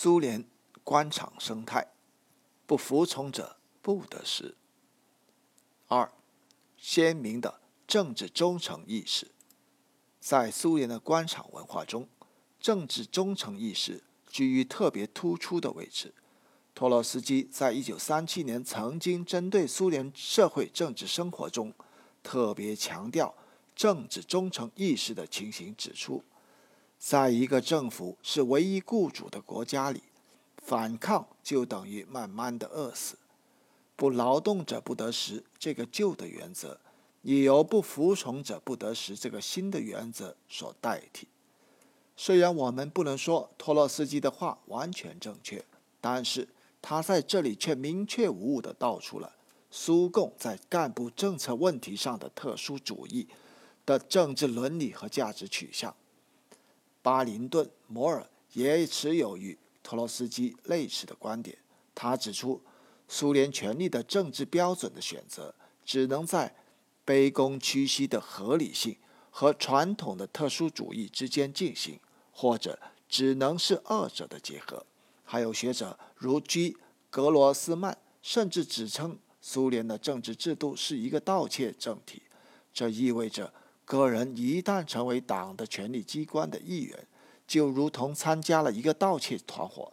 苏联官场生态，不服从者不得食。二，鲜明的政治忠诚意识，在苏联的官场文化中，政治忠诚意识居于特别突出的位置。托洛斯基在一九三七年曾经针对苏联社会政治生活中特别强调政治忠诚意识的情形指出。在一个政府是唯一雇主的国家里，反抗就等于慢慢的饿死。不劳动者不得食这个旧的原则，已由不服从者不得食这个新的原则所代替。虽然我们不能说托洛斯基的话完全正确，但是他在这里却明确无误地道出了苏共在干部政策问题上的特殊主义的政治伦理和价值取向。巴林顿·摩尔也持有与托洛斯基类似的观点。他指出，苏联权力的政治标准的选择，只能在卑躬屈膝的合理性和传统的特殊主义之间进行，或者只能是二者的结合。还有学者如居格罗斯曼，甚至指称苏联的政治制度是一个盗窃政体。这意味着。个人一旦成为党的权力机关的一员，就如同参加了一个盗窃团伙。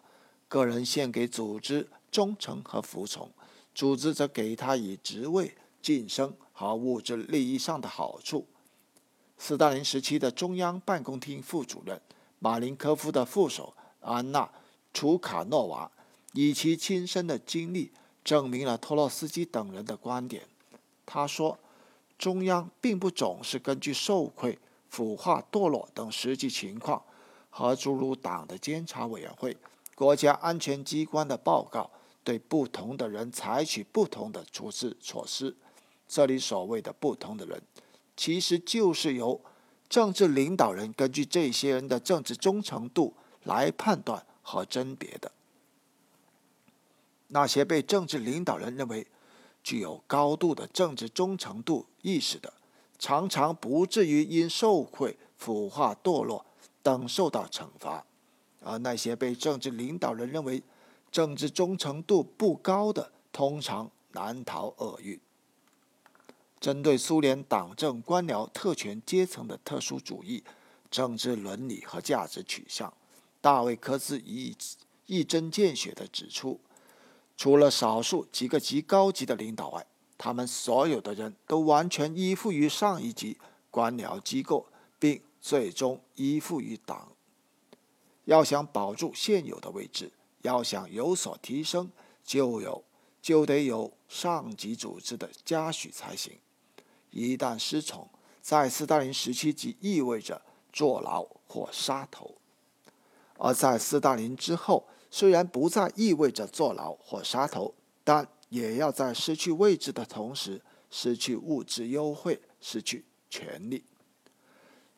个人献给组织忠诚和服从，组织则给他以职位晋升和物质利益上的好处。斯大林时期的中央办公厅副主任马林科夫的副手安娜·楚卡诺娃，以其亲身的经历证明了托洛斯基等人的观点。他说。中央并不总是根据受贿、腐化、堕落等实际情况，和诸如党的监察委员会、国家安全机关的报告，对不同的人采取不同的处置措施。这里所谓的不同的人，其实就是由政治领导人根据这些人的政治忠诚度来判断和甄别的。那些被政治领导人认为。具有高度的政治忠诚度意识的，常常不至于因受贿、腐化、堕落等受到惩罚；而那些被政治领导人认为政治忠诚度不高的，通常难逃厄运。针对苏联党政官僚特权阶层的特殊主义、政治伦理和价值取向，大卫·科兹一一针见血地指出。除了少数几个极高级的领导外，他们所有的人都完全依附于上一级官僚机构，并最终依附于党。要想保住现有的位置，要想有所提升，就有就得有上级组织的嘉许才行。一旦失宠，在斯大林时期即意味着坐牢或杀头，而在斯大林之后。虽然不再意味着坐牢或杀头，但也要在失去位置的同时失去物质优惠、失去权利。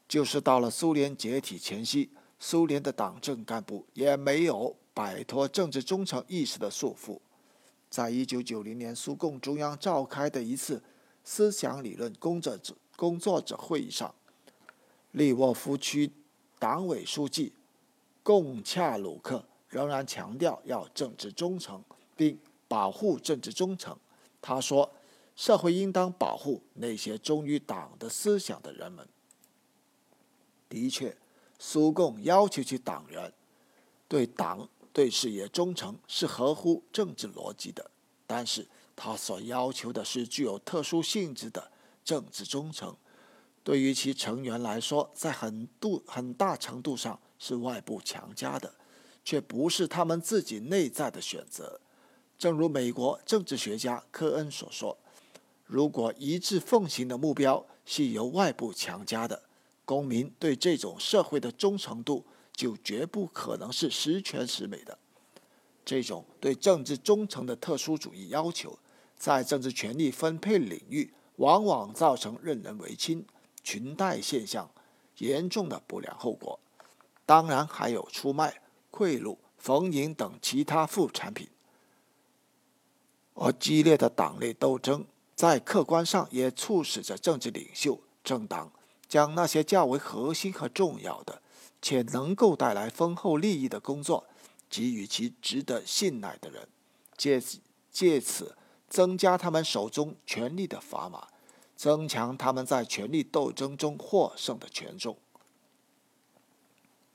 就是到了苏联解体前夕，苏联的党政干部也没有摆脱政治忠诚意识的束缚。在一九九零年苏共中央召开的一次思想理论工作者工作者会议上，利沃夫区党委书记贡恰鲁克。仍然强调要政治忠诚，并保护政治忠诚。他说：“社会应当保护那些忠于党的思想的人们。”的确，苏共要求其党员对党、对事业忠诚是合乎政治逻辑的，但是他所要求的是具有特殊性质的政治忠诚。对于其成员来说，在很度很大程度上是外部强加的。却不是他们自己内在的选择。正如美国政治学家科恩所说：“如果一致奉行的目标是由外部强加的，公民对这种社会的忠诚度就绝不可能是十全十美的。这种对政治忠诚的特殊主义要求，在政治权力分配领域往往造成任人唯亲、裙带现象严重的不良后果。当然，还有出卖。”贿赂、逢迎等其他副产品，而激烈的党内斗争在客观上也促使着政治领袖、政党将那些较为核心和重要的，且能够带来丰厚利益的工作，给予其值得信赖的人，借借此增加他们手中权力的砝码，增强他们在权力斗争中获胜的权重。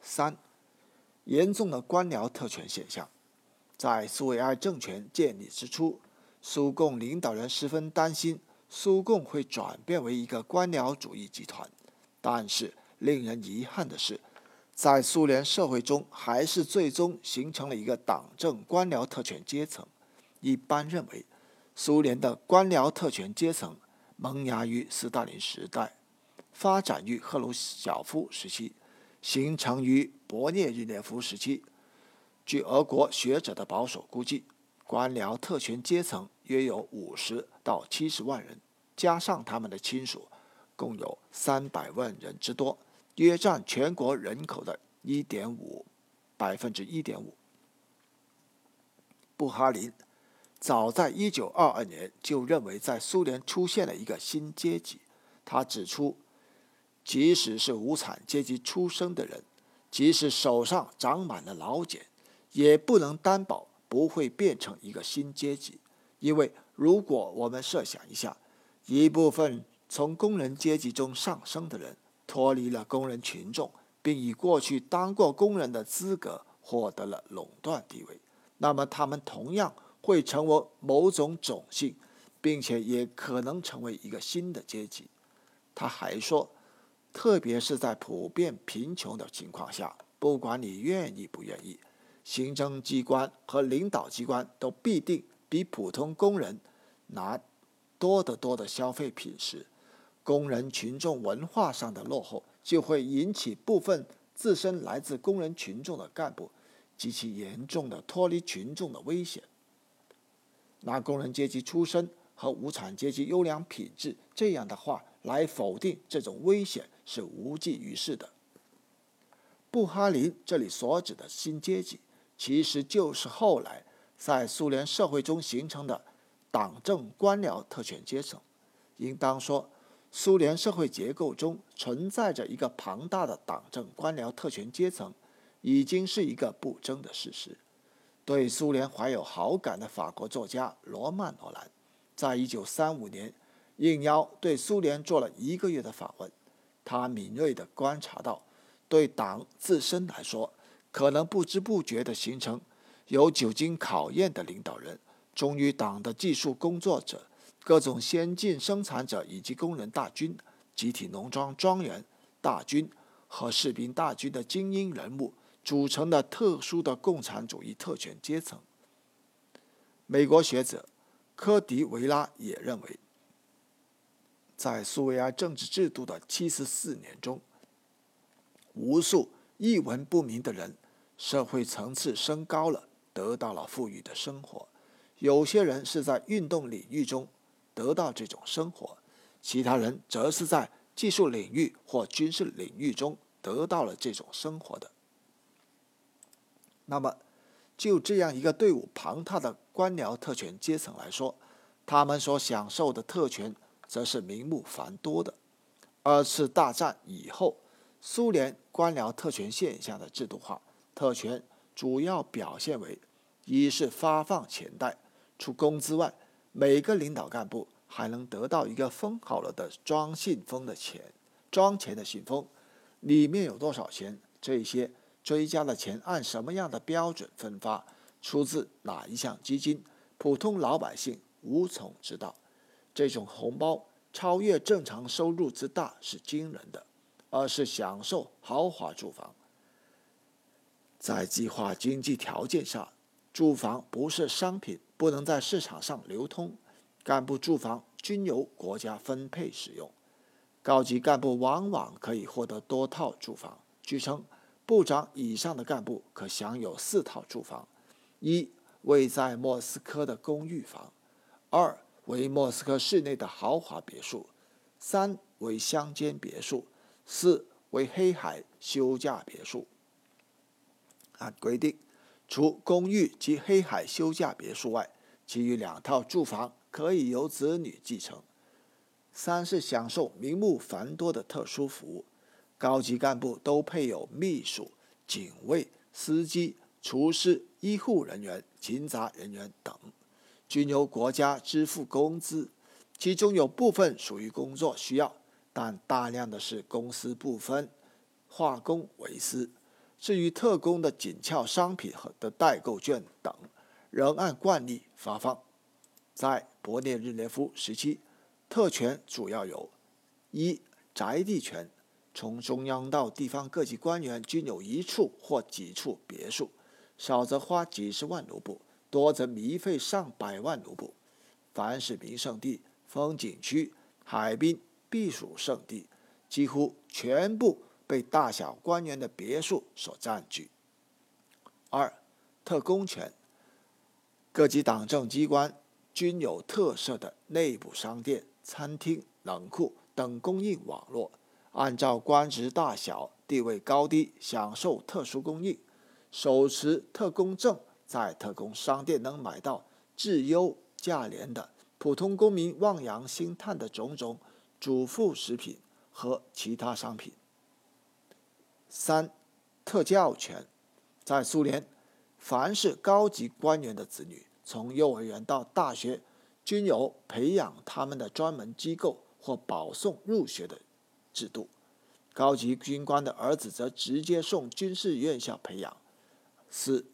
三，严重的官僚特权现象，在苏维埃政权建立之初，苏共领导人十分担心苏共会转变为一个官僚主义集团。但是，令人遗憾的是，在苏联社会中，还是最终形成了一个党政官僚特权阶层。一般认为，苏联的官僚特权阶层萌芽于斯大林时代，发展于赫鲁晓夫时期。形成于勃列日涅夫时期。据俄国学者的保守估计，官僚特权阶层约有五十到七十万人，加上他们的亲属，共有三百万人之多，约占全国人口的一点五百分之一点五。布哈林早在一九二二年就认为，在苏联出现了一个新阶级。他指出。即使是无产阶级出身的人，即使手上长满了老茧，也不能担保不会变成一个新阶级。因为如果我们设想一下，一部分从工人阶级中上升的人脱离了工人群众，并以过去当过工人的资格获得了垄断地位，那么他们同样会成为某种种姓，并且也可能成为一个新的阶级。他还说。特别是在普遍贫穷的情况下，不管你愿意不愿意，行政机关和领导机关都必定比普通工人拿多得多的消费品时，工人群众文化上的落后就会引起部分自身来自工人群众的干部极其严重的脱离群众的危险。拿工人阶级出身和无产阶级优良品质这样的话来否定这种危险。是无济于事的。布哈林这里所指的新阶级，其实就是后来在苏联社会中形成的党政官僚特权阶层。应当说，苏联社会结构中存在着一个庞大的党政官僚特权阶层，已经是一个不争的事实。对苏联怀有好感的法国作家罗曼·罗兰，在一九三五年应邀对苏联做了一个月的访问。他敏锐地观察到，对党自身来说，可能不知不觉地形成有久经考验的领导人、忠于党的技术工作者、各种先进生产者以及工人大军、集体农庄庄园大军和士兵大军的精英人物组成的特殊的共产主义特权阶层。美国学者科迪维拉也认为。在苏维埃政治制度的七十四年中，无数一文不名的人，社会层次升高了，得到了富裕的生活。有些人是在运动领域中得到这种生活，其他人则是在技术领域或军事领域中得到了这种生活的。那么，就这样一个队伍庞大的官僚特权阶层来说，他们所享受的特权。则是名目繁多的。二次大战以后，苏联官僚特权现象的制度化，特权主要表现为：一是发放钱袋，除工资外，每个领导干部还能得到一个封好了的装信封的钱，装钱的信封，里面有多少钱，这些追加的钱按什么样的标准分发，出自哪一项基金，普通老百姓无从知道。这种红包超越正常收入之大是惊人的，而是享受豪华住房。在计划经济条件下，住房不是商品，不能在市场上流通。干部住房均由国家分配使用，高级干部往往可以获得多套住房。据称，部长以上的干部可享有四套住房：一位在莫斯科的公寓房，二。为莫斯科市内的豪华别墅，三为乡间别墅，四为黑海休假别墅。按规定，除公寓及黑海休假别墅外，其余两套住房可以由子女继承。三是享受名目繁多的特殊服务，高级干部都配有秘书、警卫、司机、厨师、医护人员、勤杂人员等，均由国家支付工资。其中有部分属于工作需要，但大量的是公私不分，化公为私。至于特工的紧俏商品和的代购券等，仍按惯例发放。在勃列日涅夫时期，特权主要有：一、宅地权，从中央到地方各级官员均有一处或几处别墅，少则花几十万卢布，多则糜费上百万卢布。凡是名胜地、风景区、海滨、避暑胜地，几乎全部被大小官员的别墅所占据。二、特工权，各级党政机关。均有特色的内部商店、餐厅、冷库等供应网络，按照官职大小、地位高低享受特殊供应。手持特工证，在特工商店能买到质优价廉的普通公民望洋兴叹的种种主副食品和其他商品。三、特教权，在苏联，凡是高级官员的子女。从幼儿园到大学，均有培养他们的专门机构或保送入学的制度。高级军官的儿子则直接送军事院校培养。四、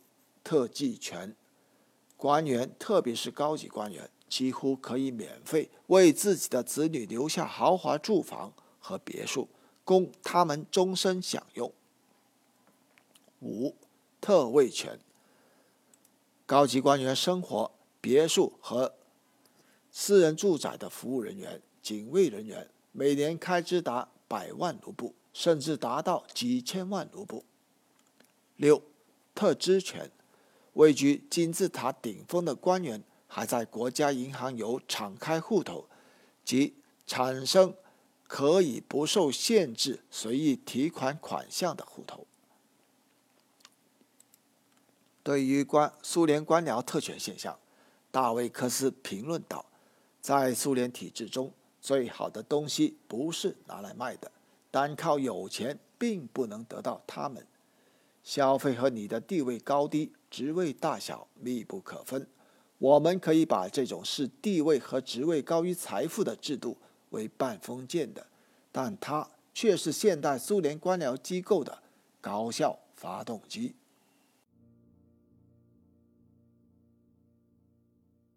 特技权，官员特别是高级官员，几乎可以免费为自己的子女留下豪华住房和别墅，供他们终身享用。五、特位权。高级官员生活别墅和私人住宅的服务人员、警卫人员，每年开支达百万卢布，甚至达到几千万卢布。六、特支权，位居金字塔顶峰的官员，还在国家银行有敞开户头，即产生可以不受限制随意提款款项的户头。对于官苏联官僚特权现象，大卫·科斯评论道：“在苏联体制中，最好的东西不是拿来卖的，单靠有钱并不能得到他们。消费和你的地位高低、职位大小密不可分。我们可以把这种视地位和职位高于财富的制度为半封建的，但它却是现代苏联官僚机构的高效发动机。”